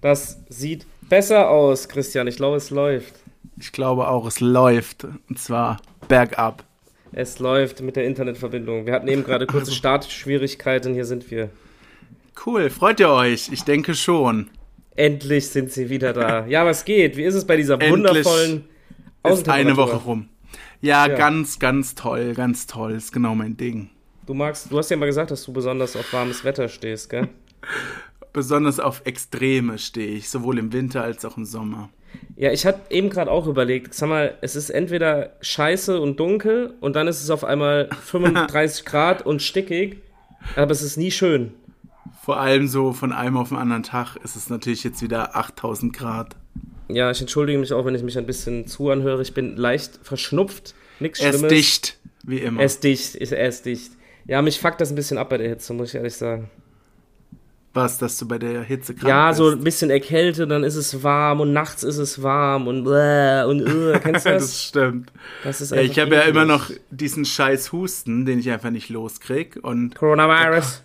Das sieht besser aus, Christian. Ich glaube, es läuft. Ich glaube auch, es läuft. Und zwar bergab. Es läuft mit der Internetverbindung. Wir hatten eben gerade kurze Startschwierigkeiten. Hier sind wir. Cool, freut ihr euch? Ich denke schon. Endlich sind sie wieder da. Ja, was geht? Wie ist es bei dieser Endlich wundervollen Ist eine Woche rum. Ja, Ja. ganz, ganz toll, ganz toll. Ist genau mein Ding. Du magst, du hast ja mal gesagt, dass du besonders auf warmes Wetter stehst, gell? Besonders auf Extreme stehe ich, sowohl im Winter als auch im Sommer. Ja, ich hatte eben gerade auch überlegt, sag mal, es ist entweder scheiße und dunkel und dann ist es auf einmal 35 Grad und stickig, aber es ist nie schön. Vor allem so von einem auf den anderen Tag ist es natürlich jetzt wieder 8000 Grad. Ja, ich entschuldige mich auch, wenn ich mich ein bisschen zu anhöre. Ich bin leicht verschnupft, nichts Er Schlimmes. ist dicht, wie immer. Er ist dicht, er ist dicht. Ja, mich fuckt das ein bisschen ab bei der Hitze, muss ich ehrlich sagen. Was, dass du bei der Hitze krank Ja, bist? so ein bisschen erkältet, dann ist es warm und nachts ist es warm und bläh und äh, kennst du das das? stimmt. Das ist Ja, ich habe ja immer noch diesen scheiß Husten, den ich einfach nicht loskrieg. Und Coronavirus.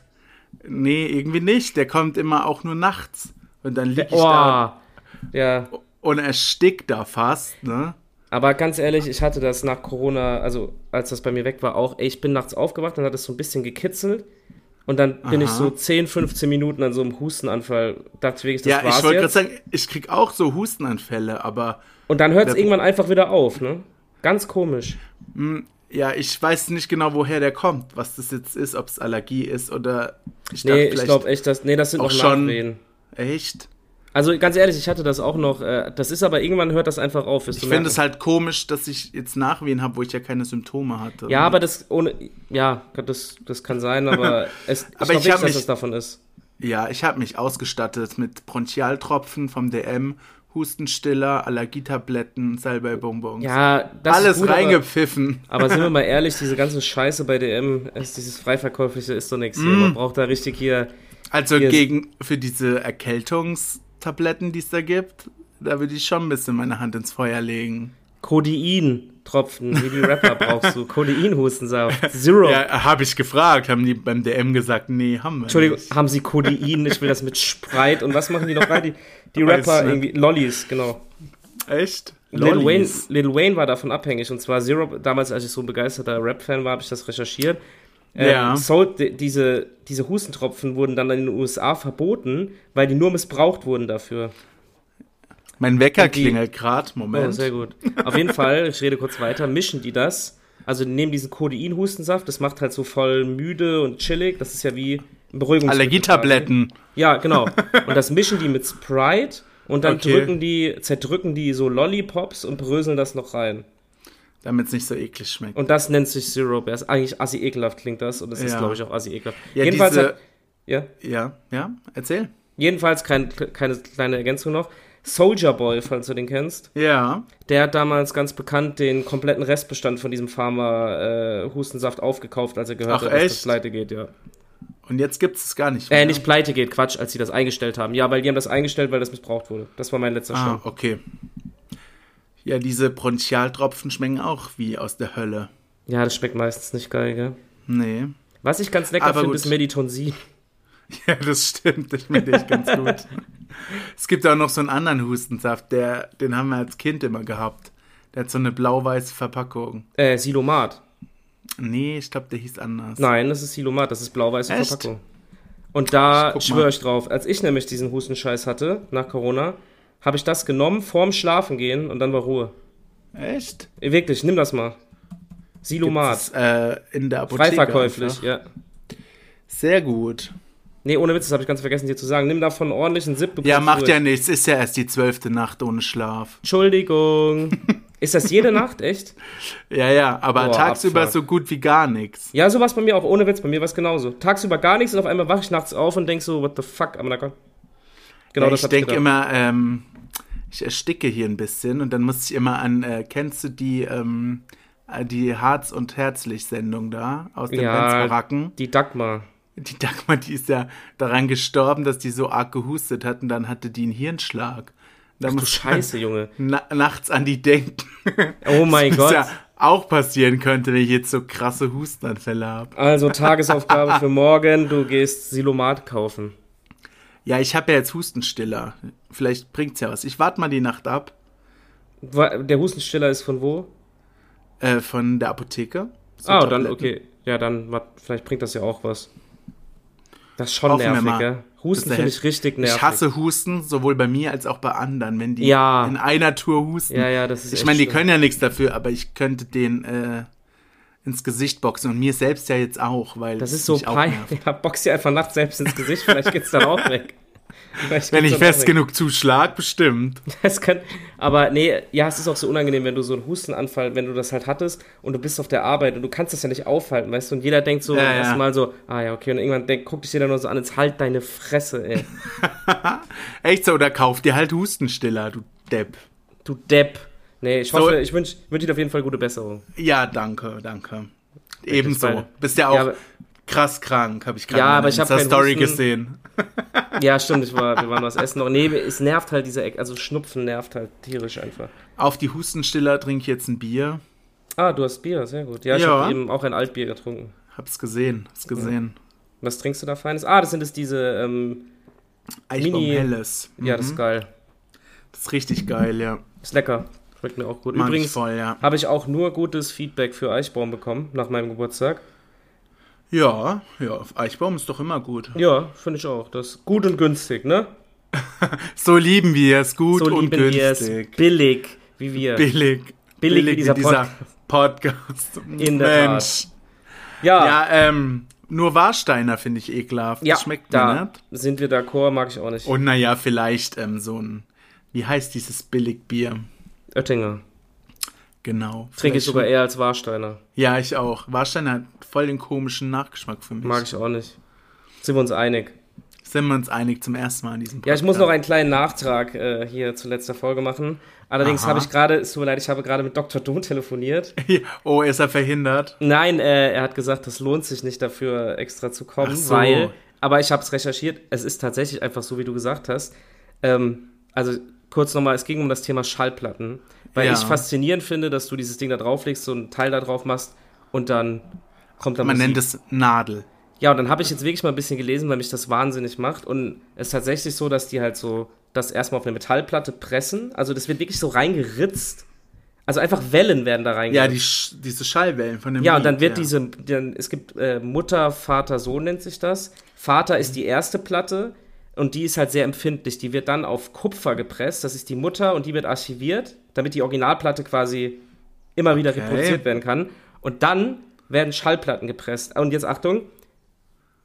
nee, irgendwie nicht. Der kommt immer auch nur nachts. Und dann lieg ich da Oh. Ja, und erstickt da fast, ne? aber ganz ehrlich, ich hatte das nach Corona, also als das bei mir weg war, auch, ey, ich bin nachts aufgewacht, dann hat es so ein bisschen gekitzelt und dann bin ich Aha. so 10, 15 Minuten an so einem Hustenanfall, dachte ich wirklich, das Ja, war's ich wollte gerade sagen, ich krieg auch so Hustenanfälle, aber Und dann hört es irgendwann einfach wieder auf, ne? Ganz komisch. ja, ich weiß nicht genau, woher der kommt, was das jetzt ist, ob es Allergie ist oder ich Nee, ich glaube echt, dass, nee, das sind auch noch schon- Nachwehen. echt. Also ganz ehrlich, ich hatte das auch noch, äh, das ist aber irgendwann hört das einfach auf. Ich finde es halt komisch, dass ich jetzt Nachwehen habe, wo ich ja keine Symptome hatte. Ja, aber das ohne, ja, das, das kann sein, aber es, ich Aber glaube ich nicht, hab dass mich- es davon ist. Ja, ich habe mich ausgestattet mit Bronchialtropfen vom DM, Hustenstiller, Allergietabletten, Salbeibonbons. Ja, das Alles ist gut, aber- reingepfiffen. Aber sind wir mal ehrlich, diese ganze Scheiße bei DM, ist dieses Freiverkäufliche ist doch nichts. Mm. Man braucht da richtig hier. Also Hier gegen für diese Erkältungstabletten, die es da gibt, da würde ich schon ein bisschen meine Hand ins Feuer legen. Codein-Tropfen, wie die Rapper brauchst du. Codein-Hustensaft. Zero. Ja, habe ich gefragt, haben die beim DM gesagt, nee, haben wir Entschuldigung, nicht. haben sie Codein? Ich will das mit Sprite. Und was machen die noch rein? Die, die Rapper nicht. irgendwie. Lollis, genau. Echt? Lil Wayne. Lil Wayne war davon abhängig. Und zwar Zero, damals, als ich so ein begeisterter Rap-Fan war, habe ich das recherchiert. Ja. Ähm, Soul, di- diese, diese Hustentropfen wurden dann in den USA verboten, weil die nur missbraucht wurden dafür. Mein Wecker die- klingelt gerade, Oh, Moment. sehr gut. Auf jeden Fall, ich rede kurz weiter, mischen die das. Also die nehmen diesen Codein-Hustensaft, das macht halt so voll müde und chillig. Das ist ja wie ein Beruhigungsmittel. Allergietabletten. Ja, genau. Und das mischen die mit Sprite und dann Okay. drücken die, zerdrücken die so Lollipops und bröseln das noch rein. Damit es nicht so eklig schmeckt. Und das nennt sich. Das ist eigentlich assi ekelhaft klingt das und das ist, Ja. glaube ich, auch assi ekelhaft. Ja, Jedenfalls diese- hat, ja, Ja, ja, erzähl. jedenfalls kein, keine kleine Ergänzung noch. Soldier Boy, falls du den kennst, Ja. der hat damals ganz bekannt den kompletten Restbestand von diesem Pharma äh, Hustensaft aufgekauft, als er gehört Ach, hat, dass das echt? pleite geht, ja. Und jetzt gibt es gar nicht Äh, nicht pleite geht, Quatsch, als sie das eingestellt haben. Ja, weil die haben das eingestellt, weil das missbraucht wurde. Das war mein letzter Ah, Stand. okay. Ja, diese Bronchialtropfen schmecken auch wie aus der Hölle. Ja, das schmeckt meistens nicht geil, gell? Nee. Was ich ganz lecker finde, ist Meditonsin. Ja, das stimmt. Ich finde ich ganz gut. Es gibt auch noch so einen anderen Hustensaft, der, den haben wir als Kind immer gehabt. Der hat so eine blau-weiße Verpackung. Äh, Silomat. Nee, ich glaube, der hieß anders. Nein, das ist Silomat, das ist blau-weiße? Verpackung. Und da schwöre ich drauf, als ich nämlich diesen Hustenscheiß hatte, nach Corona, habe ich das genommen, vorm Schlafen gehen und dann war Ruhe. Echt? Wirklich, nimm das mal. Silomat. Äh, in der Apotheke. Freiverkäuflich, ja. Sehr gut. Nee, ohne Witz, das habe ich ganz vergessen dir zu sagen. Nimm davon einen ordentlichen Sip. Ja, macht ja nichts. Ist ja erst die zwölfte Nacht ohne Schlaf. Entschuldigung. ist das jede Nacht, echt? Ja, ja, aber Boah, tagsüber Abfuck. so gut wie gar nichts. Ja, so war es bei mir auch, ohne Witz, bei mir war es genauso. Tagsüber gar nichts und auf einmal wache ich nachts auf und denk so, what the fuck, aber na Gott. Genau, ja, das ich denke immer, ähm, ich ersticke hier ein bisschen und dann muss ich immer an, äh, kennst du die, ähm, äh, die Harz- und Herzlich-Sendung da aus den Ja. Benzbaracken? Die Dagmar. Die Dagmar, die ist ja daran gestorben, dass die so arg gehustet hat und dann hatte die einen Hirnschlag. Da Du muss Scheiße, Junge. na nachts an die denken. Oh mein Was Gott. ja auch passieren könnte, wenn ich jetzt so krasse Hustenanfälle habe. Also Tagesaufgabe für morgen, du gehst Silomat kaufen. Ja, ich habe ja jetzt Hustenstiller Vielleicht bringt's ja was. Ich warte mal die Nacht ab. Der Hustenstiller ist von wo? Äh, von der Apotheke. So ah, dann, Tabletten. okay. Ja, dann, vielleicht bringt das ja auch was. Das ist schon Hoffen nervig, mal. gell? Husten finde ich richtig nervig. Ich hasse Husten, sowohl bei mir als auch bei anderen, wenn die Ja. in einer Tour husten. Ja, ja, das ist Ich meine, die schlimm. können ja nichts dafür, aber ich könnte den äh, ins Gesicht boxen und mir selbst ja jetzt auch, weil Das ist so peinlich. Ja, box dir einfach nachts selbst ins Gesicht, vielleicht geht's dann auch weg. Vielleicht Wenn ich fest genug zuschlag, bestimmt. Das kann, aber nee, ja, es ist auch so unangenehm, wenn du so einen Hustenanfall, wenn du das halt hattest und du bist auf der Arbeit und du kannst das ja nicht aufhalten, weißt du? Und jeder denkt so Ja, ja. erstmal so, ah ja, okay, und irgendwann denk, guckt dich jeder nur so an, jetzt halt deine Fresse, ey. Echt so, oder kauf dir halt Hustenstiller, du Depp. Du Depp. Nee, ich So- ich wünsche wünsch dir auf jeden Fall gute Besserung. Ja, danke, danke. Ebenso. Bist ja auch Ja, krass krank, habe ich gerade Ja, aber ich hab der keinen Story Husten. gesehen. Ja, stimmt, ich war, wir waren was essen noch. Nee, es nervt halt diese Ecke, also Schnupfen nervt halt tierisch einfach. Auf die Hustenstiller trinke ich jetzt ein Bier. Ah, du hast Bier, sehr gut. Ja, ich Ja. habe eben auch ein Altbier getrunken. Hab's gesehen, hab's gesehen. Was trinkst du da Feines? Ah, das sind es diese, ähm, Mini- Helles. ja, das ist Mhm. geil. Das ist richtig geil, ja. Ist lecker. Schmeckt mir auch gut. Mag Übrigens voll, ja. habe ich auch nur gutes Feedback für Eichbaum bekommen nach meinem Geburtstag. Ja, ja, Eichbaum ist doch immer gut. Ja, finde ich auch. Das ist gut und günstig, ne? So lieben wir es, gut so und günstig. Billig, wie wir. Billig. Billig wie dieser Podcast. In der Mensch. Ja, Ja, ähm, nur Warsteiner finde ich ekelhaft. ja, das schmeckt da mir nicht. sind wir d'accord, mag ich auch nicht. Und naja, vielleicht ähm, so ein, wie heißt dieses Billigbier? Oettinger. Genau. Trinke ich sogar eher als Warsteiner. Ja, ich auch. Warsteiner hat voll den komischen Nachgeschmack für mich. Mag ich auch nicht. Sind wir uns einig? Sind wir uns einig zum ersten Mal in diesem Ja, ich muss noch Podcast. einen kleinen Nachtrag äh, hier zu letzter Folge machen. Allerdings habe ich gerade, es tut mir leid, ich habe gerade mit Dr. Don telefoniert. Oh, ist er verhindert? Nein, äh, er hat gesagt, das lohnt sich nicht dafür extra zu kommen, Ach so. weil, aber ich habe es recherchiert, es ist tatsächlich einfach so, wie du gesagt hast. Ähm, also kurz nochmal, es ging um das Thema Schallplatten, weil Ja. ich faszinierend finde, dass du dieses Ding da drauflegst, so ein Teil da drauf machst und dann kommt da Man Musik. nennt es Nadel. Ja, und dann habe ich jetzt wirklich mal ein bisschen gelesen, weil mich das wahnsinnig macht. Und es ist tatsächlich so, dass die halt so das erstmal auf eine Metallplatte pressen. Also das wird wirklich so reingeritzt. Also einfach Wellen werden da Ja, reingeritzt. die, Sch- diese Schallwellen von dem Ja, und dann wird ja. diese, dann, es gibt äh, Mutter, Vater, Sohn nennt sich das. Vater ist die erste Platte und die ist halt sehr empfindlich. Die wird dann auf Kupfer gepresst. Das ist die Mutter und die wird archiviert, damit die Originalplatte quasi immer wieder Okay. reproduziert werden kann. Und dann werden Schallplatten gepresst. Und jetzt Achtung,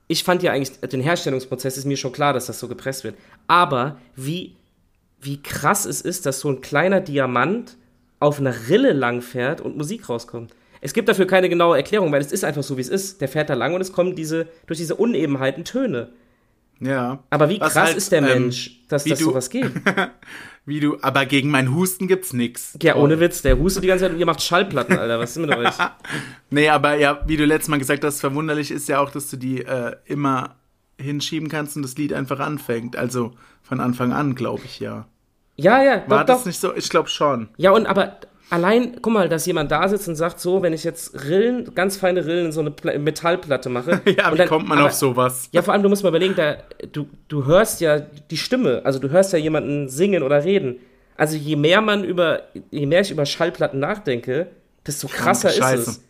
ich fand ja eigentlich, den Herstellungsprozess ist mir schon klar, dass das so gepresst wird. Aber wie, wie krass es ist, dass so ein kleiner Diamant auf einer Rille lang fährt und Musik rauskommt. Es gibt dafür keine genaue Erklärung, weil es ist einfach so, wie es ist. Der fährt da lang und es kommen diese, durch diese Unebenheiten Töne. Ja. Aber wie krass halt, ist der ähm, Mensch, dass das du- sowas geht? Wie du, aber gegen meinen Husten gibt's nix. Ja, ohne Witz, der hustet die ganze Zeit und ihr macht Schallplatten, Alter. Was ist mit euch? Nee, aber ja, wie du letztes Mal gesagt hast, verwunderlich ist ja auch, dass du die äh, immer hinschieben kannst und das Lied einfach anfängt. Also von Anfang an, glaube ich ja. Ja, ja, War doch, das doch. nicht so? Ich glaube schon. Ja, und aber allein, guck mal, dass jemand da sitzt und sagt, so, wenn ich jetzt Rillen, ganz feine Rillen in so eine Pla Metallplatte mache. Ja, wie dann- kommt man aber- auf sowas? Ja, vor allem, du musst mal überlegen, da, du, du hörst ja die Stimme, also du hörst ja jemanden singen oder reden. Also je mehr man über, je mehr ich über Schallplatten nachdenke, desto krasser ist Scheiße. es.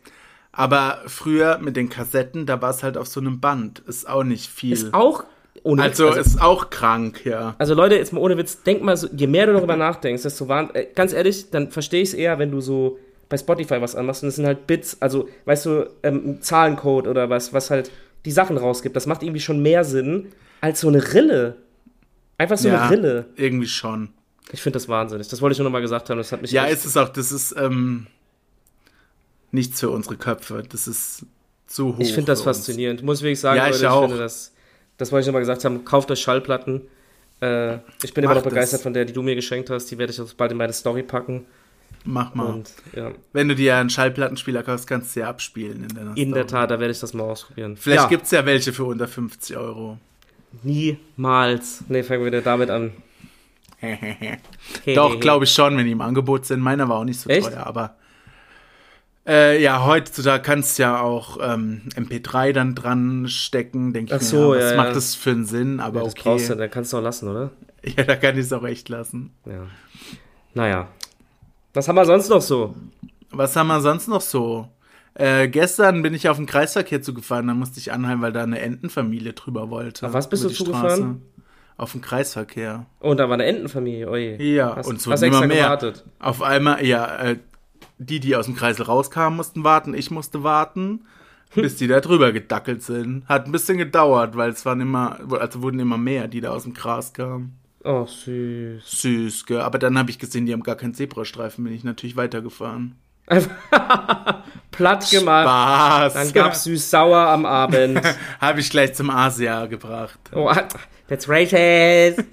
Aber früher mit den Kassetten, da war es halt auf so einem Band. Ist auch nicht viel. Ist auch ohne also, also, ist auch krank, ja. also Leute, jetzt mal ohne Witz, denk mal so, je mehr du darüber nachdenkst, desto wahn, äh, ganz ehrlich, dann verstehe ich es eher, wenn du so bei Spotify was anmachst und das sind halt Bits, also weißt du, ähm, Zahlencode oder was, was halt die Sachen rausgibt. Das macht irgendwie schon mehr Sinn als so eine Rille. Einfach so ja, eine Rille. irgendwie schon. Ich finde das wahnsinnig. Das wollte ich nur noch mal gesagt haben. Das hat mich Ja, ist es auch. Das ist ähm, nichts für unsere Köpfe. Das ist zu hoch. Ich finde das faszinierend. Muss wirklich sagen, Ja, ich Leute, ich auch. finde das, das wollte ich nochmal gesagt haben, kauft euch Schallplatten. Äh, ich bin immer Macht noch begeistert es. von der, die du mir geschenkt hast. Die werde ich auch bald in meine Story packen. Mach mal. Und ja, Wenn du dir einen Schallplattenspieler kaufst, kannst du ja abspielen. In, deiner in der. Tat, da werde ich das mal ausprobieren. Vielleicht ja, gibt es ja welche für unter 50 Euro. niemals. Nee, fangen wir wieder damit an. Doch, glaube ich schon, wenn die im Angebot sind. Meiner war auch nicht so Echt? teuer, aber äh, ja, heutzutage kannst du ja auch ähm, MP3 dann dran stecken, denke Ach ich so, mir. ja, Was ja. macht das für einen Sinn? Aber Ja, das brauchst du, okay. dann kannst du auch lassen, oder? Ja, da kann ich es auch echt lassen. Ja. Naja. Was haben wir sonst noch so? Was haben wir sonst noch so? Äh, gestern bin ich auf den Kreisverkehr zugefahren, da musste ich anhalten, weil da eine Entenfamilie drüber wollte. Auf was bist du zugefahren? Straße. Auf den Kreisverkehr. Oh, da war eine Entenfamilie. Oje. Ja, hast, und es hast immer extra mehr. gewartet. Auf einmal, ja, äh, die, die aus dem Kreisel rauskamen, mussten warten. Ich musste warten, bis die da drüber gedackelt sind. Hat ein bisschen gedauert, weil es waren immer, also wurden immer mehr, die da aus dem Gras kamen. Oh, süß. Süß, gell? Aber dann habe ich gesehen, die haben gar keinen Zebrastreifen, bin ich natürlich weitergefahren. Platt gemacht. Spaß. Dann gab's süß-sauer am Abend. habe ich gleich zum Asia gebracht. Oh, that's racist.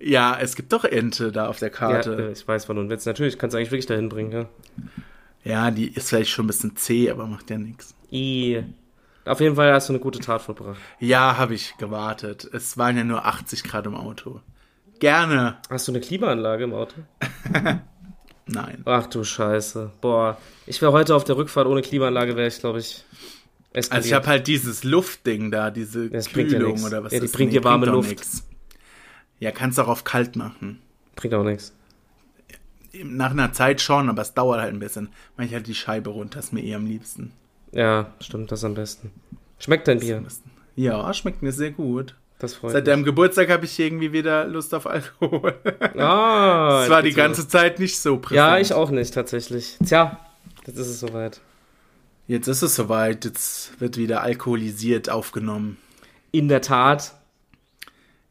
Ja, es gibt doch Ente da auf der Ja, Karte. äh, ich weiß, wann du willst. Natürlich, kannst du eigentlich wirklich dahin bringen, ja. Ja, die ist vielleicht schon ein bisschen zäh, aber macht ja nichts. I. Auf jeden Fall hast du eine gute Tat vollbracht. Ja, habe ich gewartet. Es waren ja nur 80 Grad im Auto. Gerne. Hast du eine Klimaanlage im Auto? Nein. Ach du Scheiße. Boah. Ich wäre heute auf der Rückfahrt ohne Klimaanlage, wäre ich, glaube ich, eskaliert. Also ich habe halt dieses Luftding da, diese Das bringt ja Kühlung nix. oder was Ja, die das bringt nee, dir warme Luft. nix. Ja, kannst auch auf kalt machen. Bringt auch nichts. Nach einer Zeit schon, aber es dauert halt ein bisschen. Mach ich halt die Scheibe runter, ist mir eh am liebsten. Ja, stimmt, das am besten. Schmeckt dein Bier? Ja, schmeckt mir sehr gut. Das freut Seit mich. deinem Geburtstag habe ich irgendwie wieder Lust auf Alkohol. Ah, Das war die ganze Zeit nicht so präsent. Ja, ich auch nicht, tatsächlich. Tja, jetzt ist es soweit. Jetzt ist es soweit, jetzt wird wieder alkoholisiert aufgenommen. In der Tat.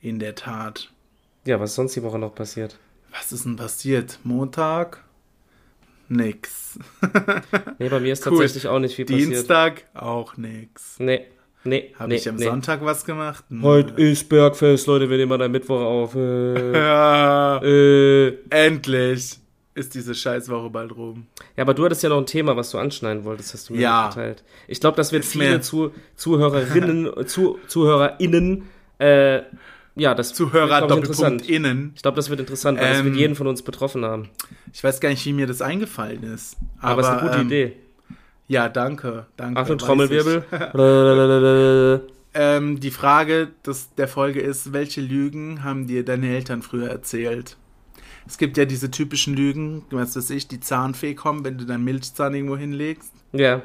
In der Tat. Ja, was ist sonst die Woche noch passiert? Was ist denn passiert? Montag? Nix. Nee, bei mir ist Cool. tatsächlich auch nicht viel passiert. Dienstag? Auch nix. Nee, nee, Habe nee, ich am nee. Sonntag was gemacht? Nö. Heute ist Bergfest, Leute, wir nehmen an einem Mittwoch auf. Äh, Ja, äh. endlich ist diese Scheißwoche bald rum. Ja, aber du hattest ja noch ein Thema, was du anschneiden wolltest, hast du mir Ja. geteilt. Ich glaube, das wird Ist viele mir- zu, Zuhörerinnen, zu, ZuhörerInnen, äh, ja, das Zuhörer wird, glaub ich, Doppelpunkt innen. Ich glaube, das wird interessant, weil das Ähm, wird jeden von uns betroffen haben. Ich weiß gar nicht, wie mir das eingefallen ist. Aber, es ist eine gute ähm, Idee. Ja, danke. danke Achtung, Trommelwirbel. Ähm, die Frage des, der Folge ist, welche Lügen haben dir deine Eltern früher erzählt? Es gibt ja diese typischen Lügen, was weiß ich, die Zahnfee kommen, wenn du deinen Milchzahn irgendwo hinlegst. ja.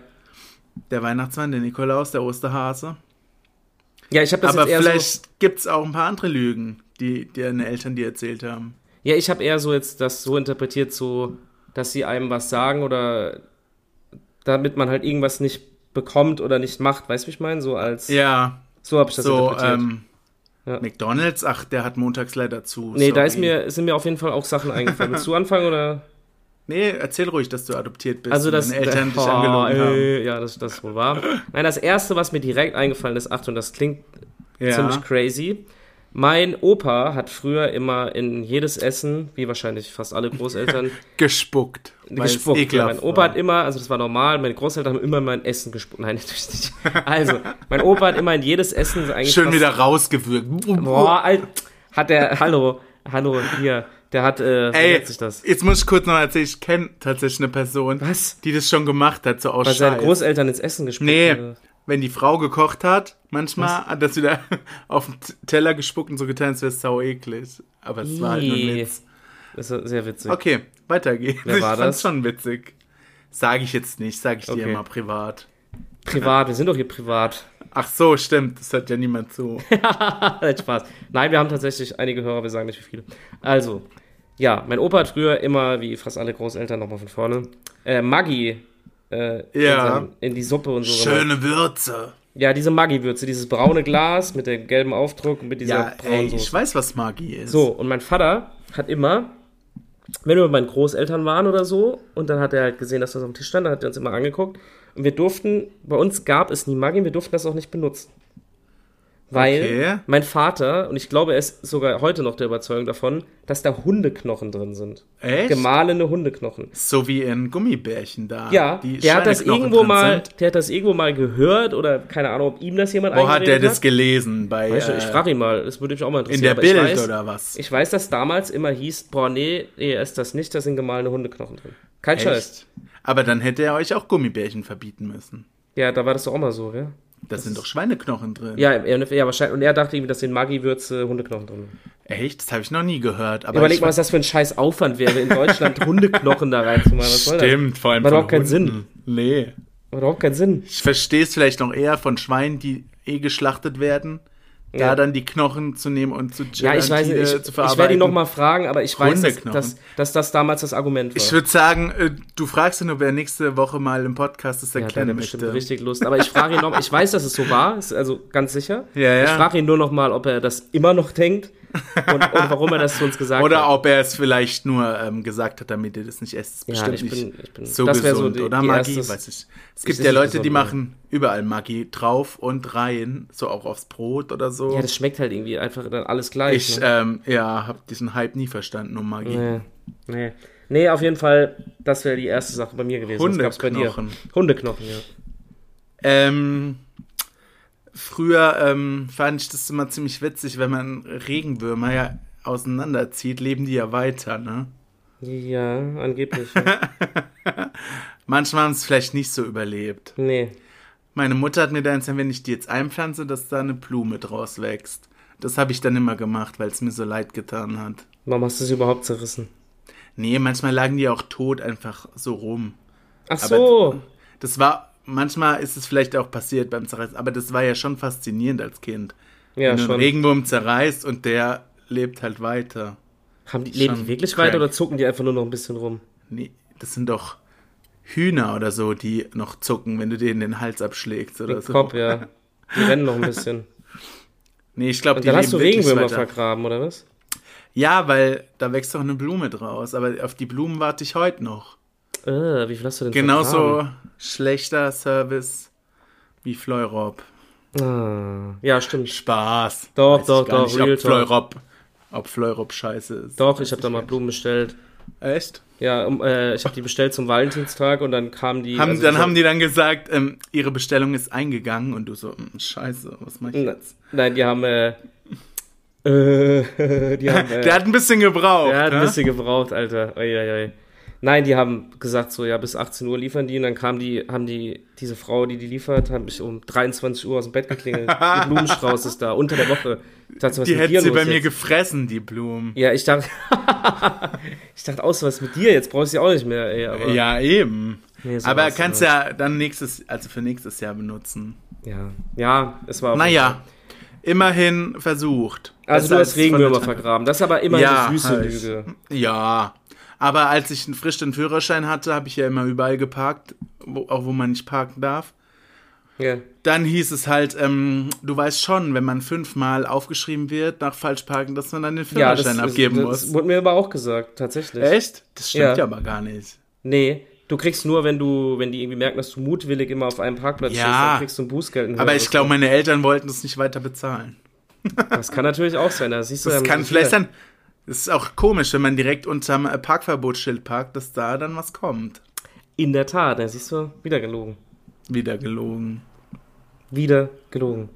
Der Weihnachtsmann, der Nikolaus, der Osterhase. Ja, ich habe das Aber jetzt eher so. vielleicht gibt's auch ein paar andere Lügen, die, deine Eltern dir erzählt haben. Ja, ich habe eher so jetzt das so interpretiert, so, dass sie einem was sagen oder damit man halt irgendwas nicht bekommt oder nicht macht, weißt du, wie ich meine? So als. Ja, So habe ich das so, interpretiert. ähm, Ja. McDonalds, ach, der hat montags leider zu. nee, da sorry. ist mir, sind mir auf jeden Fall auch Sachen eingefallen. Willst du anfangen oder? Nee, erzähl ruhig, dass du adoptiert bist. Also und das, deine Eltern dich Oh, angelogen haben. äh, Ja, das, das ist wohl wahr. Nein, das erste, was mir direkt eingefallen ist, Achtung, das klingt Ja. ziemlich crazy. Mein Opa hat früher immer in jedes Essen, wie wahrscheinlich fast alle Großeltern, gespuckt. gespuckt. Ja, mein Opa war. hat immer, also das war normal, meine Großeltern haben immer in mein Essen gespuckt. Nein, natürlich nicht. Also, mein Opa hat immer in jedes Essen eigentlich Schön wieder rausgewürgt. Boah, Alt, hat der, hallo, hallo, hier, der hat, äh, Ey, sich das? jetzt muss ich kurz noch erzählen, ich kenne tatsächlich eine Person, Was? die das schon gemacht hat, so aus Bei seinen Scheiß. Großeltern ins Essen gespuckt. Nee, oder? wenn die Frau gekocht hat, manchmal hat das wieder auf den Teller gespuckt und so getan, als wäre es sau eklig. Aber es war halt nur ein Ih. Witz. Das ist sehr witzig. Okay, weiter geht's. Wer war ich fand's das? schon witzig. Sage ich jetzt nicht, sage ich dir Okay. immer privat. Privat, wir sind doch hier privat. Ach so, stimmt, das hat ja niemand zu. Spaß. Nein, wir haben tatsächlich einige Hörer, wir sagen nicht wie viele. Also, ja, mein Opa hat früher immer, wie fast alle Großeltern, nochmal von vorne, äh, Maggi äh, in, Ja. sein- in die Suppe und so. Schöne Würze. Ja, diese Maggi-Würze, dieses braune Glas mit dem gelben Aufdruck und mit dieser Ja, ey, braunen ich Soße. weiß, was Magie ist. So, und mein Vater hat immer, wenn wir bei meinen Großeltern waren oder so, und dann hat er halt gesehen, dass das auf dem Tisch stand, dann hat er uns immer angeguckt. Und wir durften, bei uns gab es nie Maggi, wir durften das auch nicht benutzen. Weil Okay. mein Vater, und ich glaube, er ist sogar heute noch der Überzeugung davon, dass da Hundeknochen drin sind. Echt? Gemahlene Hundeknochen. So wie in Gummibärchen da. Ja, der hat das irgendwo mal, Sind. der hat das irgendwo mal gehört oder keine Ahnung, ob ihm das jemand Wo hat der eingeredet das gelesen? Bei, Weißt du, äh, ich frage ihn mal, das würde mich auch mal in interessieren. der aber ich Bild weiß, oder was? Ich weiß, dass damals immer hieß, boah, nee, ihr esst das nicht, da sind gemahlene Hundeknochen drin. Kein Scheiß. Echt? Aber dann hätte er euch auch Gummibärchen verbieten müssen. Ja, da war das doch auch mal so, ja? Da sind doch Schweineknochen drin. Ja, ja, wahrscheinlich. Und er dachte irgendwie, dass in Maggi-Würze Hundeknochen drin sind. Echt? Das habe ich noch nie gehört. Aber Überleg mal, was das für ein scheiß Aufwand wäre, in Deutschland Hundeknochen da reinzumachen. Was Stimmt, vor allem. Macht auch keinen Sinn. Nee. Macht auch keinen Sinn. Ich verstehe es vielleicht noch eher von Schweinen, die eh geschlachtet werden ja. da dann die Knochen zu nehmen und zu Ja, ich weiß ich, zu verarbeiten. Ich werde ihn nochmal fragen, aber ich weiß, dass, dass, dass, das damals das Argument war. Ich würde sagen, äh, du fragst ihn, ob er nächste Woche mal im Podcast das erklären ja, möchte. bestimmt richtig Lust. Aber ich frage ihn noch, ich weiß, dass es so war, ist also ganz sicher. Ja, ja. Ich frage ihn nur noch mal, ob er das immer noch denkt und, und, warum er das zu uns gesagt oder hat. Oder ob er es vielleicht nur ähm, gesagt hat, damit ihr das nicht esst. Ja, bestimmt ich bin, ich bin, so gesund, so die, oder die Maggi? Weiß ich. Es gibt ja Leute, die machen überall Maggi drauf und rein, so auch aufs Brot oder so. Ja, das schmeckt halt irgendwie einfach dann alles gleich. Ich, ne? ähm, ja, habe diesen Hype nie verstanden um Maggi. Nee, nee. Nee, auf jeden Fall, das wäre die erste Sache bei mir gewesen. Hundeknochen. Hundeknochen, ja. Ähm, Früher ähm, fand ich das immer ziemlich witzig, wenn man Regenwürmer ja auseinanderzieht, leben die ja weiter, ne? Ja, angeblich. Ja. Manchmal haben es vielleicht nicht so überlebt. Nee. Meine Mutter hat mir dann gesagt, wenn ich die jetzt einpflanze, dass da eine Blume draus wächst. Das habe ich dann immer gemacht, weil es mir so leid getan hat. Warum hast du sie überhaupt zerrissen? Nee, manchmal lagen die auch tot einfach so rum. Ach so. Aber das war manchmal ist es vielleicht auch passiert beim Zerreißen, aber das war ja schon faszinierend als Kind. Ja, Wenn du schon. einen Regenwurm zerreißt und der lebt halt weiter. Haben die, leben die wirklich crack. weiter oder zucken die einfach nur noch ein bisschen rum? Nee, das sind doch Hühner oder so, die noch zucken, wenn du denen den Hals abschlägst oder Den so. Kopf, ja. Die rennen noch ein bisschen. Nee, ich glaube, die dann hast du Regenwürmer vergraben, oder was? Ja, weil da wächst doch eine Blume draus, aber auf die Blumen warte ich heute noch. Äh, wie viel hast du denn Genauso schlechter Service wie Fleurop. Ah, ja, stimmt. Spaß. Doch, Weiß doch, doch. Nicht, ob Fleurop, ob Fleurop scheiße ist. Doch, ich habe da mal Blumen bestellt. Echt? Ja, um, äh, ich habe die bestellt zum Valentinstag und dann kam die. Haben, also dann haben die dann gesagt, ähm, ihre Bestellung ist eingegangen und du so, hm, scheiße, was mach ich jetzt? Nein, die haben. Äh, äh, die haben, äh, der hat ein bisschen gebraucht. Der hat ne? ein bisschen gebraucht, Alter. Oi, oi, oi. Nein, die haben gesagt, so ja, bis 18 Uhr liefern die und dann kam die, haben die, diese Frau, die die liefert, hat mich um 23 Uhr aus dem Bett geklingelt. die Blumenstrauß ist da, unter der Woche. Dachte, die hätte sie bei jetzt? mir gefressen, die Blumen. Ja, ich dachte, ich dachte auch so, was mit dir, jetzt brauchst du sie auch nicht mehr, ey, aber. Ja, eben. Nee, so aber kannst ja dann nächstes, also für nächstes Jahr benutzen. Ja, ja, es war auch. Naja, immerhin versucht. Also du hast Regenwürmer vergraben, das ist aber immer ja, eine süße halt. Lüge. Ja, aber als ich frisch den Führerschein hatte, habe ich ja immer überall geparkt, wo, auch wo man nicht parken darf. Yeah. Dann hieß es halt, ähm, du weißt schon, wenn man fünfmal aufgeschrieben wird nach Falschparken, dass man dann den Führerschein ja, das, abgeben das, muss. Das wurde mir aber auch gesagt, tatsächlich. Echt? Das stimmt ja, ja aber gar nicht. Nee, du kriegst nur, wenn du, wenn die irgendwie merken, dass du mutwillig immer auf einem Parkplatz ja, stehst, dann kriegst du ein Bußgeld. Aber ich glaube, meine Eltern wollten das nicht weiter bezahlen. Das kann natürlich auch sein. Da siehst du das kann vielleicht sein. Es ist auch komisch, wenn man direkt unterm Parkverbotsschild parkt, dass da dann was kommt. In der Tat, da siehst du, wieder gelogen. Wieder gelogen. Wieder gelogen.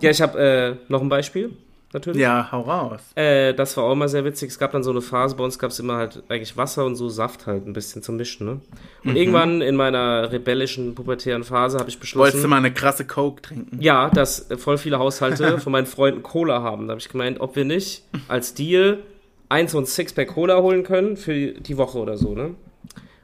Ja, ich habe äh, noch ein Beispiel natürlich. Ja, hau raus. Äh, das war auch immer sehr witzig. Es gab dann so eine Phase, bei uns gab es immer halt eigentlich Wasser und so Saft halt ein bisschen zum Mischen. Ne? Und mhm. irgendwann in meiner rebellischen, pubertären Phase habe ich beschlossen. Wolltest du mal eine krasse Coke trinken? Ja, dass äh, voll viele Haushalte von meinen Freunden Cola haben. Da habe ich gemeint, ob wir nicht als Deal eins und Sixpack Cola holen können für die Woche oder so, ne?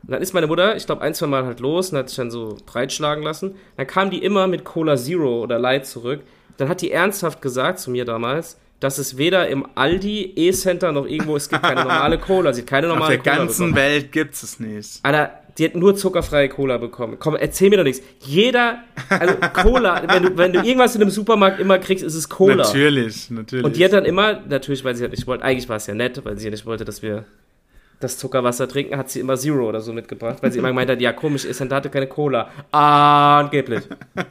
Und dann ist meine Mutter, ich glaube, ein, zwei Mal halt los und hat sich dann so breitschlagen lassen. Dann kam die immer mit Cola Zero oder Light zurück. Dann hat die ernsthaft gesagt zu mir damals, dass es weder im Aldi, E-Center noch irgendwo, es gibt keine normale Cola. Sie hat keine normale Auf der Cola ganzen bekommen. Welt gibt es nicht. Alter, die hat nur zuckerfreie Cola bekommen. Komm, erzähl mir doch nichts. Jeder, also Cola, wenn du, wenn du irgendwas in einem Supermarkt immer kriegst, ist es Cola. Natürlich, natürlich. Und die hat dann immer, natürlich, weil sie halt nicht wollte, eigentlich war es ja nett, weil sie ja nicht wollte, dass wir das Zuckerwasser trinken, hat sie immer Zero oder so mitgebracht, weil sie immer gemeint hat, ja komisch, E-Center hatte keine Cola. Angeblich.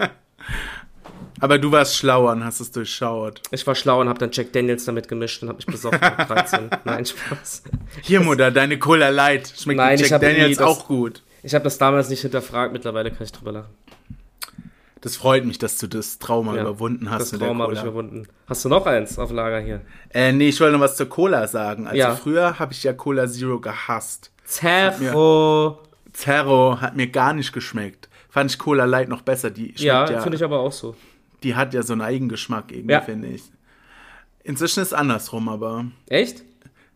Aber du warst schlauer und hast es durchschaut. Ich war schlauer und hab dann Jack Daniels damit gemischt und hab mich besoffen mit 13. Nein, Spaß. Hier, Mutter, deine Cola Light. Schmeckt Nein, Jack Daniels das, auch gut. Ich habe das damals nicht hinterfragt, mittlerweile kann ich drüber lachen. Das freut mich, dass du das Trauma ja, überwunden hast. Das Trauma habe ich überwunden. Hast du noch eins auf Lager hier? Äh, nee, ich wollte noch was zur Cola sagen. Also ja. früher habe ich ja Cola Zero gehasst. Zerro. Zerro hat mir gar nicht geschmeckt. fand ich Cola Light noch besser. Die Ja, ja finde ich aber auch so. Die hat ja so einen Eigengeschmack irgendwie, Ja. finde ich. Inzwischen ist es andersrum, aber Echt?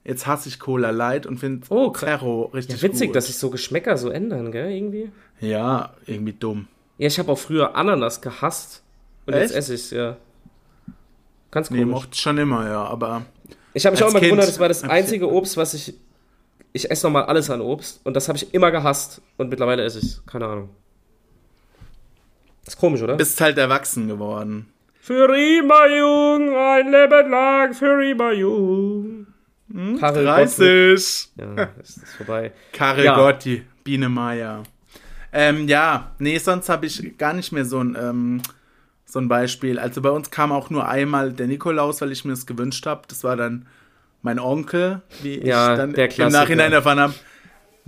jetzt hasse ich Cola Light und finde Oh. Zero richtig Ja, witzig, gut. dass sich so Geschmäcker so ändern, gell, irgendwie. ja, irgendwie dumm. Ja, ich habe auch früher Ananas gehasst. Und jetzt Echt? esse ich ja. Ganz Nee, komisch. mochte ich schon immer, ja, aber ich habe mich auch immer Kind gewundert, das war das einzige Obst, was ich. Ich esse nochmal alles an Obst. Und das habe ich immer gehasst. Und mittlerweile esse ich Keine Ahnung. ist komisch, oder? bist halt erwachsen geworden. Für immer jung, ein Leben lang, für immer jung. Karel Gottlieb. 30. Ja, ist, ist vorbei. Karel Ja. Gotti, Biene Meier. Ähm, ja, nee, sonst habe ich gar nicht mehr so ein, ähm, so ein Beispiel. Also bei uns kam auch nur einmal der Nikolaus, weil ich mir das gewünscht habe. Das war dann mein Onkel, wie Ja, ich dann im. Nachhinein erfahren habe.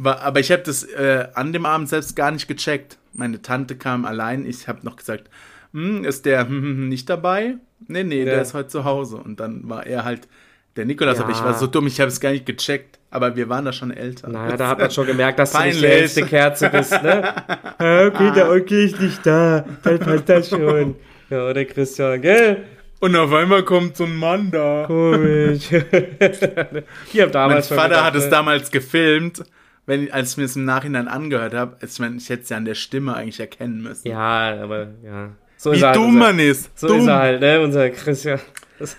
Aber ich habe das äh, an dem Abend selbst gar nicht gecheckt. Meine Tante kam allein. Ich habe noch gesagt, hm, ist der nicht dabei? Nee, nee, Ja. der ist heute zu Hause. Und dann war er halt der Nikolaus. Ja. Aber ich war so dumm, ich habe es gar nicht gecheckt. Aber wir waren da schon älter. Naja, da hat man schon gemerkt, dass du nicht die Peinlich. hellste Kerze bist, ne? Ja, okay, der Onkel ist nicht da. Dann passt das schon. Ja, oder Christian, gell? Und auf einmal kommt so ein Mann da. Komisch. Ich hab Mein damals schon Vater gedacht, hat es ne? damals gefilmt, wenn, als ich mir es im Nachhinein angehört habe. Ich meine, ich hätte es ja an der Stimme eigentlich erkennen müssen. Ja, aber ja. So Wie ist halt, dumm unser, man ist. So dumm. ist er halt, ne? Unser Christian.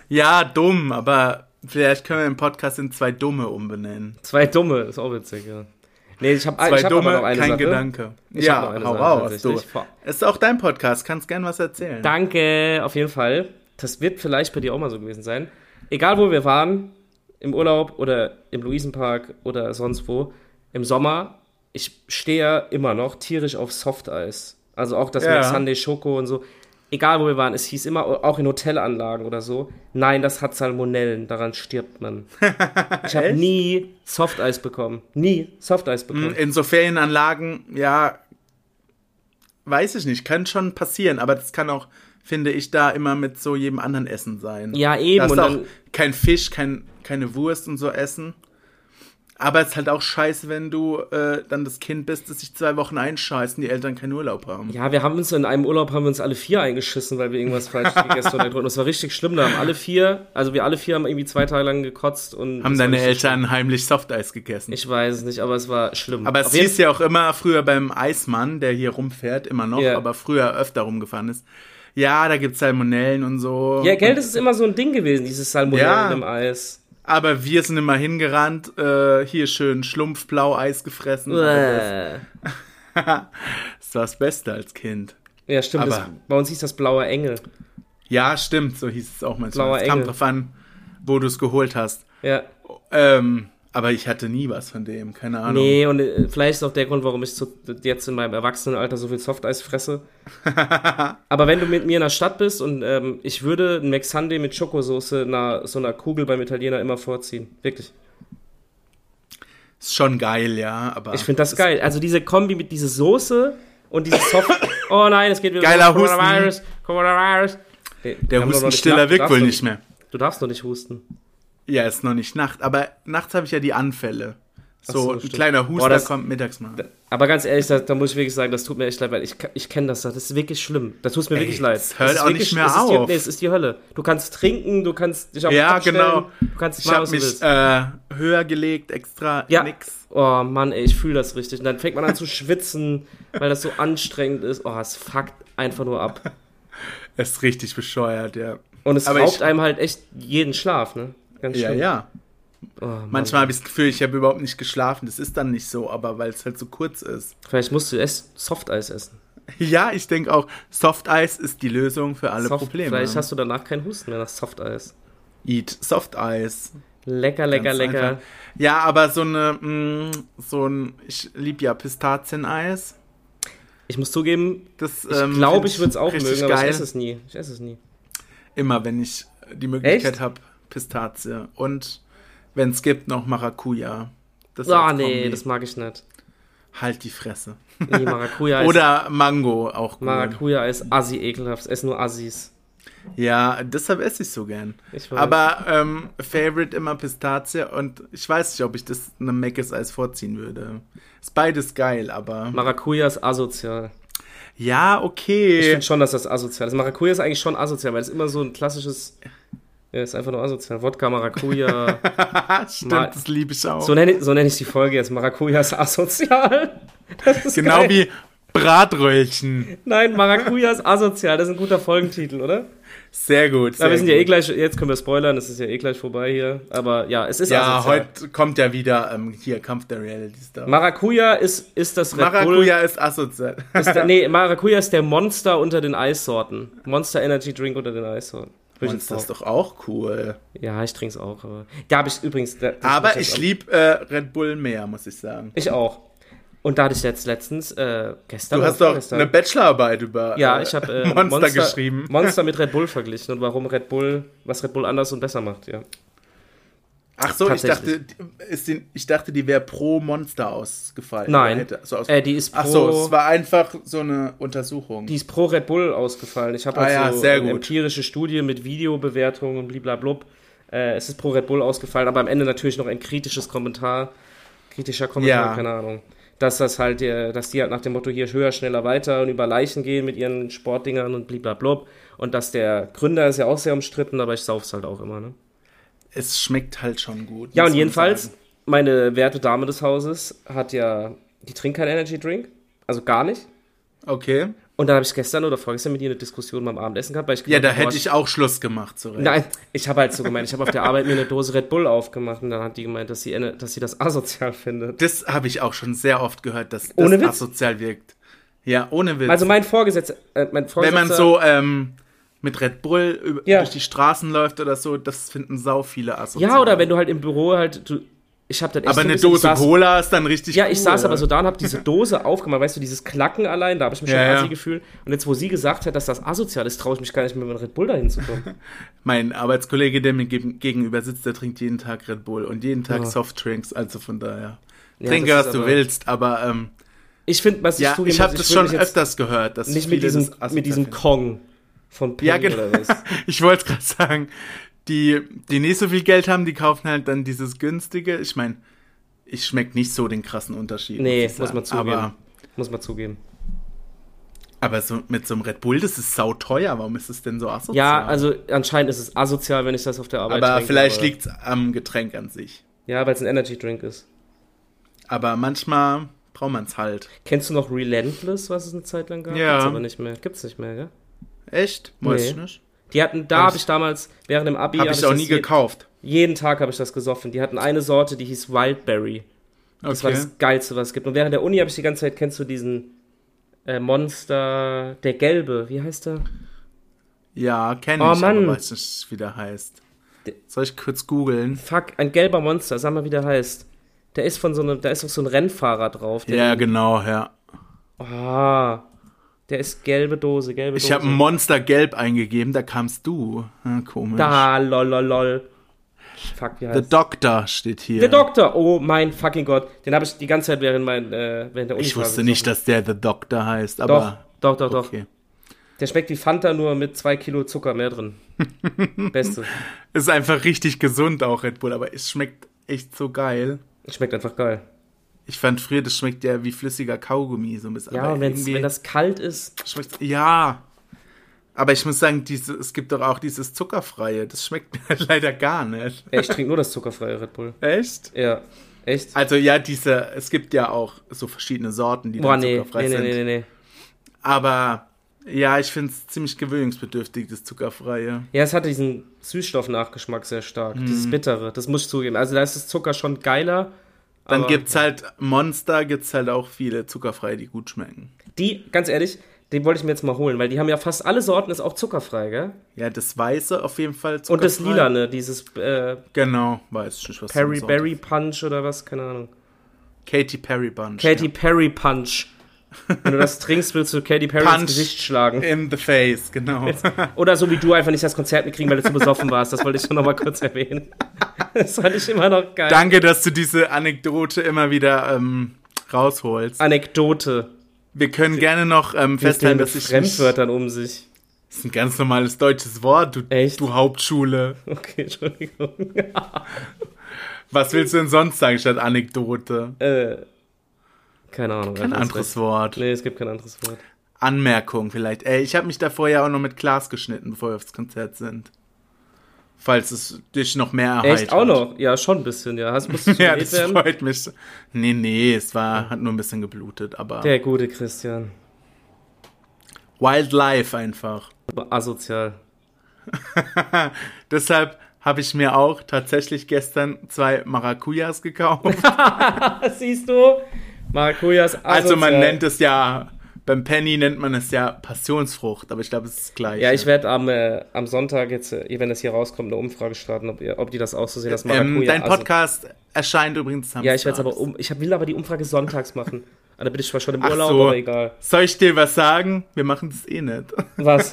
Ja, dumm, aber vielleicht können wir den Podcast in zwei Dumme umbenennen. zwei Dumme, ist auch witzig, ja. Nee, ich habe Zwei ich hab Dumme, aber noch eine kein Sache. Gedanke. Ich ja, hau raus. Du. Ist auch dein Podcast, kannst gern was erzählen. Danke, auf jeden Fall. Das wird vielleicht bei dir auch mal so gewesen sein. Egal, wo wir waren, im Urlaub oder im Luisenpark oder sonst wo, im Sommer, ich stehe ja immer noch tierisch auf Softeis. Also auch das Ja. mit Sunday Schoko und so. Egal, wo wir waren, es hieß immer, auch in Hotelanlagen oder so, nein, das hat Salmonellen, daran stirbt man. Ich habe nie Softeis bekommen. Nie Softeis bekommen. In so Ferienanlagen, ja, weiß ich nicht, kann schon passieren, aber das kann auch, finde ich, da immer mit so jedem anderen Essen sein. Ja, eben. Darfst Und auch dann, kein Fisch, kein, keine Wurst und so essen. Aber es ist halt auch scheiße, wenn du äh, dann das Kind bist, das sich zwei Wochen einscheißt und die Eltern keinen Urlaub haben. Ja, wir haben uns in einem Urlaub haben wir uns alle vier eingeschissen, weil wir irgendwas falsch gegessen oder getrunken. Das war richtig schlimm. Da haben alle vier, also wir alle vier haben irgendwie zwei Tage lang gekotzt und Haben deine Eltern heimlich Softeis gegessen. schlimm. Ich weiß es nicht, aber es war schlimm. aber es Auf hieß ja auch immer früher beim Eismann, der hier rumfährt, immer noch, Ja. aber früher öfter rumgefahren ist. Ja, da gibt's Salmonellen und so. Ja, Geld ist immer so ein Ding gewesen, dieses Salmonellen Ja. im Eis. Aber wir sind immer hingerannt, äh, hier schön schlumpfblau Eis gefressen. Das war das Beste als Kind. Ja, stimmt. Das, bei uns hieß das blauer Engel. Ja, stimmt, so hieß es auch manchmal. Blauer Es kam Engel. drauf an, wo du es geholt hast. Ja. Ähm, aber ich hatte nie was von dem, keine Ahnung. Nee, und äh, vielleicht ist auch der Grund, warum ich zu, jetzt in meinem Erwachsenenalter so viel Softeis fresse. Aber wenn du mit mir in der Stadt bist und ähm, ich würde ein McSunday mit Schokosoße einer, so einer Kugel beim Italiener immer vorziehen. Wirklich. Ist schon geil, ja, aber. Ich finde das geil. Also diese Kombi mit dieser Soße und diese Soft. Oh nein, es geht wieder Geiler los. Husten. Coronavirus. Coronavirus. Nee, Der noch Hustenstiller wirkt wohl nicht mehr. Du darfst doch nicht husten. Ja, ist noch nicht Nacht, aber nachts habe ich ja die Anfälle. So, so, ein kleiner Huster Boah, das- kommt mittags mal. Aber ganz ehrlich, da, da muss ich wirklich sagen, das tut mir echt leid, weil ich, ich kenne das. Das ist wirklich schlimm. Das tut mir Ey, wirklich leid. das hört Es ist auch wirklich, nicht mehr es ist Die, auf. nee, es ist die Hölle. Du kannst trinken, du kannst dich auf den Ja, genau. du kannst Ich machen, was du mich willst. äh, höher gelegt, extra Ja. nix. Oh Mann, ey, ich fühle das richtig. Und dann fängt man an zu schwitzen, weil das so anstrengend ist. Oh, es fuckt einfach nur ab. Das ist richtig bescheuert, ja. Und es Aber raubt ich- einem halt echt jeden Schlaf, ne? Ganz Ja, schön. ja. Oh, Mann. Manchmal habe ich das Gefühl, ich habe überhaupt nicht geschlafen. Das ist dann nicht so, aber weil es halt so kurz ist. Vielleicht musst du erst Softeis essen. Ja, ich denke auch, Soft Eis ist die Lösung für alle Soft, Probleme. Vielleicht hast du danach keinen Husten mehr nach Softeis. Eat Soft Eis. Lecker, lecker, Ganz lecker. einfach. Ja, aber so eine, mh, so ein, ich liebe ja Pistazieneis. Ich muss zugeben, Das, ich ähm, glaube, find ich würde es auch mögen, aber ich geil. esse es nie. Ich esse es nie. Immer, wenn ich die Möglichkeit habe, Pistazie. Und wenn es gibt, noch Maracuja. Das Ah, als nee, das mag ich nicht. Halt die Fresse. Nee, Maracuja ist, Oder Mango, auch gut. Maracuja ist assi ekelhaft. Es essen nur Assis. Ja, deshalb esse ich so gern. Ich weiß. Aber ähm, Favorite immer Pistazie und ich weiß nicht, ob ich das einem Mc's Eis vorziehen würde. Ist beides geil, aber Maracuja ist asozial. Ja, okay. Ich finde schon, dass das asozial ist. Maracuja ist eigentlich schon asozial, weil es immer so ein klassisches. Ja, ist einfach nur asozial. Wodka, Maracuja. Stimmt, Mal- das liebe ich auch. so nenne so nenn ich die Folge jetzt. Maracuja ist asozial. Das ist genau geil. wie Bratröllchen. Nein, Maracuja ist asozial. Das ist ein guter Folgentitel, oder? Sehr gut. Sehr Aber wir sind ja eh gut. gleich, jetzt können wir spoilern, es ist ja eh gleich vorbei hier. Aber ja, es ist Ja, asozial. heute kommt ja wieder ähm, hier Kampf der Reality Star. Maracuja ist, ist das Red Bull. Maracuja ist asozial. Ist der, nee, Maracuja ist der Monster unter den Eissorten. Monster Energy Drink unter den Eissorten. Ich Und das ist doch auch cool. Ja, ich trinke es auch. Aber da habe ich übrigens. Aber ich liebe äh, Red Bull mehr, muss ich sagen. Ich auch. Und da hatte ich jetzt letztens, äh, gestern. Du hast doch vorgestern- eine Bachelorarbeit über Ja, äh, ich habe äh, Monster, Monster, geschrieben. Monster mit Red Bull verglichen und warum Red Bull, was Red Bull anders und besser macht, ja. Ach so, ich dachte, ist die, ich dachte, die wäre pro Monster ausgefallen. Nein. Hätte so aus Äh, die ist pro, Ach so, es war einfach so eine Untersuchung. die ist pro Red Bull ausgefallen. Ich habe Ah halt ja, eine empirische Studie mit Videobewertungen und bliblablub. Äh, es ist pro Red Bull ausgefallen, aber am Ende natürlich noch ein kritisches Kommentar, kritischer Kommentar, Ja. keine Ahnung. Dass das halt, äh, dass die halt nach dem Motto hier höher, schneller, weiter und über Leichen gehen mit ihren Sportdingern und bliblablub. Und dass der Gründer ist ja auch sehr umstritten, aber ich sauf's halt auch immer, ne? Es schmeckt halt schon gut. Ja, und jedenfalls, sagen. meine werte Dame des Hauses hat ja, die trinkt keinen Energy Drink, also gar nicht. Okay. Und dann habe ich gestern oder vorgestern mit ihr eine Diskussion beim Abendessen gehabt, weil ich Ja, da hätte ich auch Schluss gemacht, so. Nein, ich habe halt so gemeint, ich habe auf der Arbeit mir eine Dose Red Bull aufgemacht und dann hat die gemeint, dass sie, dass sie das asozial findet. Das habe ich auch schon sehr oft gehört, dass das asozial wirkt. Ja, ohne Witz. Also mein Vorgesetzter, äh, mein Wenn Vorgesetzter, man so ähm, mit Red Bull über, Ja. durch die Straßen läuft oder so, das finden sau viele asozial. ja oder wenn du halt im Büro halt, du, ich habe dann echt Aber so ein eine bisschen- Dose saß- Cola ist dann richtig Ja, ich cool. saß aber so da und habe diese Dose aufgemacht, weißt du, dieses Klacken allein, da habe ich mich schon Ja, ja. assi gefühlt. Und jetzt, wo sie gesagt hat, dass das asozial ist, traue ich mich gar nicht mehr mit Red Bull dahin zu kommen. Mein Arbeitskollege, der mir geg- gegenüber sitzt, der trinkt jeden Tag Red Bull und jeden Tag Ja. Softdrinks, also von daher. Ja, Trinke, was du willst, aber ähm, Ich finde, was ich ja, zugeben ich habe das schon öfters gehört. Dass Nicht mit diesem, mit diesem. Kong von Penny Ja, genau. oder was. Ich wollte gerade sagen, die, die nicht so viel Geld haben, die kaufen halt dann dieses günstige. Ich meine, ich schmecke nicht so den krassen Unterschied. Nee, muss sagen. man zugeben. Aber, Muss man zugeben. aber so, mit so einem Red Bull, das ist sauteuer. Warum ist es denn so asozial? Ja, also anscheinend ist es asozial, wenn ich das auf der Arbeit Aber trinke, vielleicht aber- liegt es am Getränk an sich. Ja, weil es ein Energy Drink ist. Aber manchmal braucht man es halt. Kennst du noch Relentless, was es eine Zeit lang gab? Ja. Gibt's aber nicht mehr. Gibt's nicht mehr, gell? Echt? Weiß Nee. ich nicht. Die hatten, da Hab habe ich- ich damals, während dem Abi, Habe hab ich auch nie je- gekauft. Jeden Tag habe ich das gesoffen. Die hatten eine Sorte, die hieß Wildberry. Das war Okay. das Geilste, was es gibt. Und während der Uni habe ich die ganze Zeit, kennst du diesen äh, Monster, der gelbe, wie heißt der? Ja, kenne Oh, ich, Mann. aber weiß nicht, wie der heißt. Soll ich kurz googeln? Fuck, ein gelber Monster, sag mal, wie der heißt. Der ist von so einem, da ist auch so ein Rennfahrer drauf. Ja, genau, ja. Ah, der ist gelbe Dose, gelbe Ich Dose. habe Monster Gelb eingegeben, da kamst du. Ah, komisch. Da, lol, lol, lol. Fuck, wie The heißt Doctor steht hier. Der Doktor, oh mein fucking Gott. Den habe ich die ganze Zeit während, mein, äh, während der Uni Ich wusste nicht, dass der The Doctor heißt, Doch, aber. doch, doch, doch. Okay. Der schmeckt wie Fanta, nur mit zwei Kilo Zucker mehr drin. Beste. Ist einfach richtig gesund auch Red Bull, aber es schmeckt echt so geil. Schmeckt einfach geil. Ich fand früher, das schmeckt ja wie flüssiger Kaugummi so ein bisschen. Ja, wenn das kalt ist. schmeckt, ja. Aber ich muss sagen, diese, es gibt doch auch dieses zuckerfreie. Das schmeckt mir leider gar nicht. Ich trinke nur das zuckerfreie Red Bull. Echt? Ja, echt? Also ja, diese, es gibt ja auch so verschiedene Sorten, die Boah, dann nee, zuckerfrei nee, nee, sind. nee, nee, nee. Aber ja, ich finde es ziemlich gewöhnungsbedürftig, das zuckerfreie. Ja, es hat diesen Süßstoffnachgeschmack sehr stark. Mhm. Dieses Bittere, das muss ich zugeben. Also da ist das Zucker schon geiler. Dann aber gibt's halt Monster, gibt's halt auch viele zuckerfreie, die gut schmecken. Die, ganz ehrlich, den wollte ich mir jetzt mal holen, weil die haben ja fast alle Sorten, ist auch zuckerfrei, gell? Ja, das Weiße auf jeden Fall zuckerfrei. Und das Lilane, dieses äh, Genau, weiß ich nicht, was Perry. Berry Punch oder was, keine Ahnung. Katy Perry Bunch. Katy Perry Punch. Wenn du das trinkst, willst du Katy Perry ins Punch. Gesicht schlagen. In the face, genau. Oder so wie du einfach nicht das Konzert mitkriegen, weil du zu besoffen warst. Das wollte ich schon noch mal kurz erwähnen. Das fand ich immer noch geil. Danke, dass du diese Anekdote immer wieder ähm, rausholst. Anekdote. Wir können gerne noch ähm, Festhalten dass ich Fremdwörtern um sich. Das ist ein ganz normales deutsches Wort, du, Echt? du Hauptschule. Okay, Entschuldigung. Was willst du denn sonst sagen statt Anekdote? äh, keine Ahnung. Kein anderes. Wort. Nee, es gibt kein anderes Wort. Anmerkung vielleicht. Ey, ich habe mich davor ja auch noch mit Glas geschnitten, bevor wir aufs Konzert sind. Falls es dich noch mehr erheitert. Echt auch noch? Ja, schon ein bisschen, ja. Hast, musst du ja, das werden? freut mich. Nee, nee, es war, hat nur ein bisschen geblutet, aber. Der gute Christian. Wildlife einfach. Asozial. Deshalb habe ich mir auch tatsächlich gestern zwei Maracujas gekauft. Siehst du? Maracujas asozial. Also man nennt es ja beim Penny nennt man es ja Passionsfrucht, aber ich glaube, es ist gleich. Ja, ich werde am, äh, am Sonntag jetzt, äh, wenn das hier rauskommt, eine Umfrage starten, ob, ihr, ob die das auch so sehen, dass Maracuja... Ähm, dein Podcast also, erscheint übrigens Samstag. Ja, ich werde aber um, ich will aber die Umfrage sonntags machen. Ah, da bin ich zwar schon im Urlaub, so. aber egal. Soll ich dir was sagen? Wir machen das eh nicht. Was?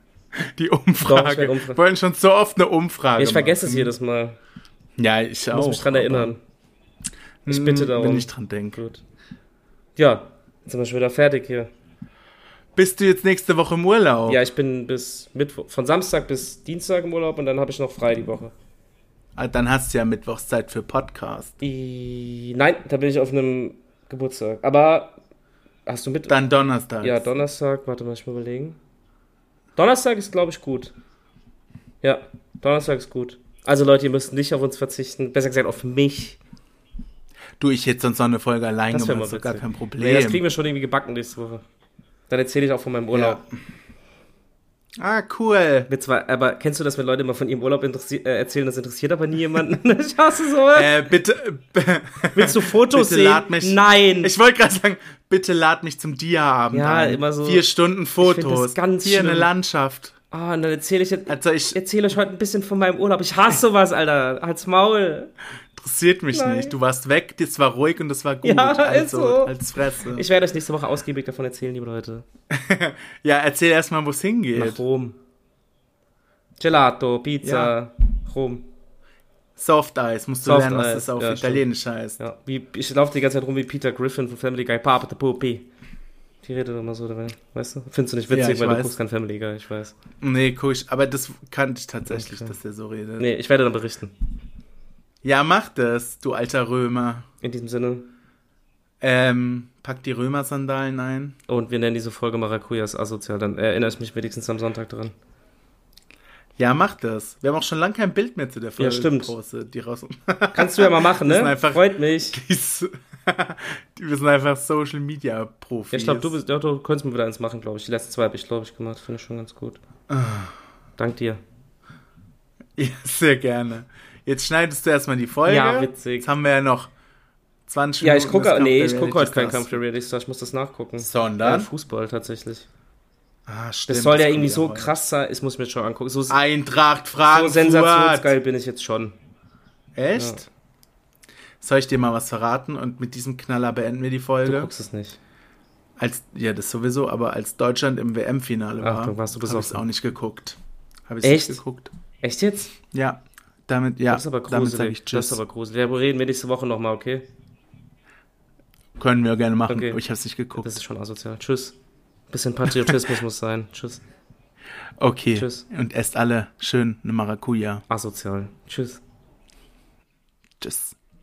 die Umfrage. Doch, Wir wollen schon so oft eine Umfrage. Ja, ich vergesse machen. es jedes Mal. Ja, ich, ich auch. muss mich dran erinnern. Ich bitte hm, darum. Wenn ich dran denke. Gut. Ja, Jetzt sind wir schon wieder fertig hier. Bist du jetzt nächste Woche im Urlaub? Ja, ich bin bis Mittwoch, von Samstag bis Dienstag im Urlaub und dann habe ich noch frei die Woche. Ah, dann hast du ja Mittwochszeit für Podcast. I, nein, da bin ich auf einem Geburtstag. Aber hast du mit? Dann Donnerstag. Ja, Donnerstag. Warte mal, ich mal überlegen. Donnerstag ist, glaube ich, gut. Ja, Donnerstag ist gut. Also Leute, ihr müsst nicht auf uns verzichten. Besser gesagt auf mich. Du, ich hätte sonst noch eine Folge allein das gemacht, ist gar kein Problem. Nee, das kriegen wir schon irgendwie gebacken nächste Woche. Dann erzähle ich auch von meinem Urlaub. Ja. Ah, cool. Mit zwei, aber kennst du das, wenn Leute immer von ihrem Urlaub äh, erzählen, das interessiert aber nie jemanden? ich hasse sowas. Äh, bitte. Willst du Fotos bitte sehen? Lad mich, Nein. Ich wollte gerade sagen, bitte lad mich zum Dia-Abend Ja, ein. immer so. Vier Stunden Fotos. Das ganz Hier schlimm. eine Landschaft. Ah, oh, und dann erzähle ich, also ich erzähle euch heute ein bisschen von meinem Urlaub. Ich hasse sowas, Alter. Halt's Maul. Interessiert mich Nein. nicht. Du warst weg, das war ruhig und das war gut. Ja, also, ist so. Als Fresse. Ich werde euch nächste Woche ausgiebig davon erzählen, liebe Leute. ja, erzähl erstmal, wo es hingeht. Nach Rom. Gelato, Pizza, ja. Rom. Soft Eis, musst du Soft lernen, was das auf ja, Italienisch stimmt. heißt. Ja, wie, ich laufe die ganze Zeit rum wie Peter Griffin von Family Guy. Papa de Pupi. Die redet immer so dabei, weißt du? Findest du nicht witzig, ja, weil weiß. du guckst kein Family Guy, ich weiß. Nee, guck ich, aber das kannte ich tatsächlich, okay. dass der so redet. Nee, ich werde dann berichten. Ja, mach das, du alter Römer. In diesem Sinne. Ähm, pack die Römer-Sandalen ein. Und wir nennen diese Folge Maracujas asozial, dann erinnere ich mich wenigstens am Sonntag dran. Ja, mach das. Wir haben auch schon lange kein Bild mehr zu der Folge ja, stimmt. gepostet, die raus. Kannst du ja mal machen, ne? Einfach, Freut mich. wir sind einfach Social Media Profis. Ja, ich glaube, du, bist, ja, du könntest mir wieder eins machen, glaube ich. Die letzten zwei habe ich, glaube ich, gemacht. Finde ich schon ganz gut. Ah. Dank dir. Ja, sehr gerne. Jetzt schneidest du erstmal die Folge. Ja, witzig. Jetzt haben wir ja noch 20 Minuten. Ja, ich gucke, nee, ich gucke heute kein Kampf der Reality Stars. Ich muss das nachgucken. Sondern? Ja, Fußball tatsächlich. Ah, stimmt. Das soll das ja irgendwie so krass sein. Ich muss mir schon angucken. So, Eintracht Frankfurt. So sensationsgeil bin ich jetzt schon. Echt? Ja. Soll ich dir mal was verraten? Und mit diesem Knaller beenden wir die Folge. Du guckst es nicht. Als, ja, das sowieso, aber als Deutschland im WM-Finale war, habe ich es auch nicht geguckt. Habe ich es nicht geguckt. Echt jetzt? Ja. Damit, ja. Das ist aber gruselig. Damit ich Tschüss. Das ist aber gruselig. Ja, reden wir nächste Woche nochmal, okay? Können wir gerne machen. Okay. Ich habe es nicht geguckt. Das ist schon asozial. Tschüss. Bisschen Patriotismus muss sein. Tschüss. Okay. Tschüss. Und esst alle schön eine Maracuja. Asozial. Tschüss. Tschüss.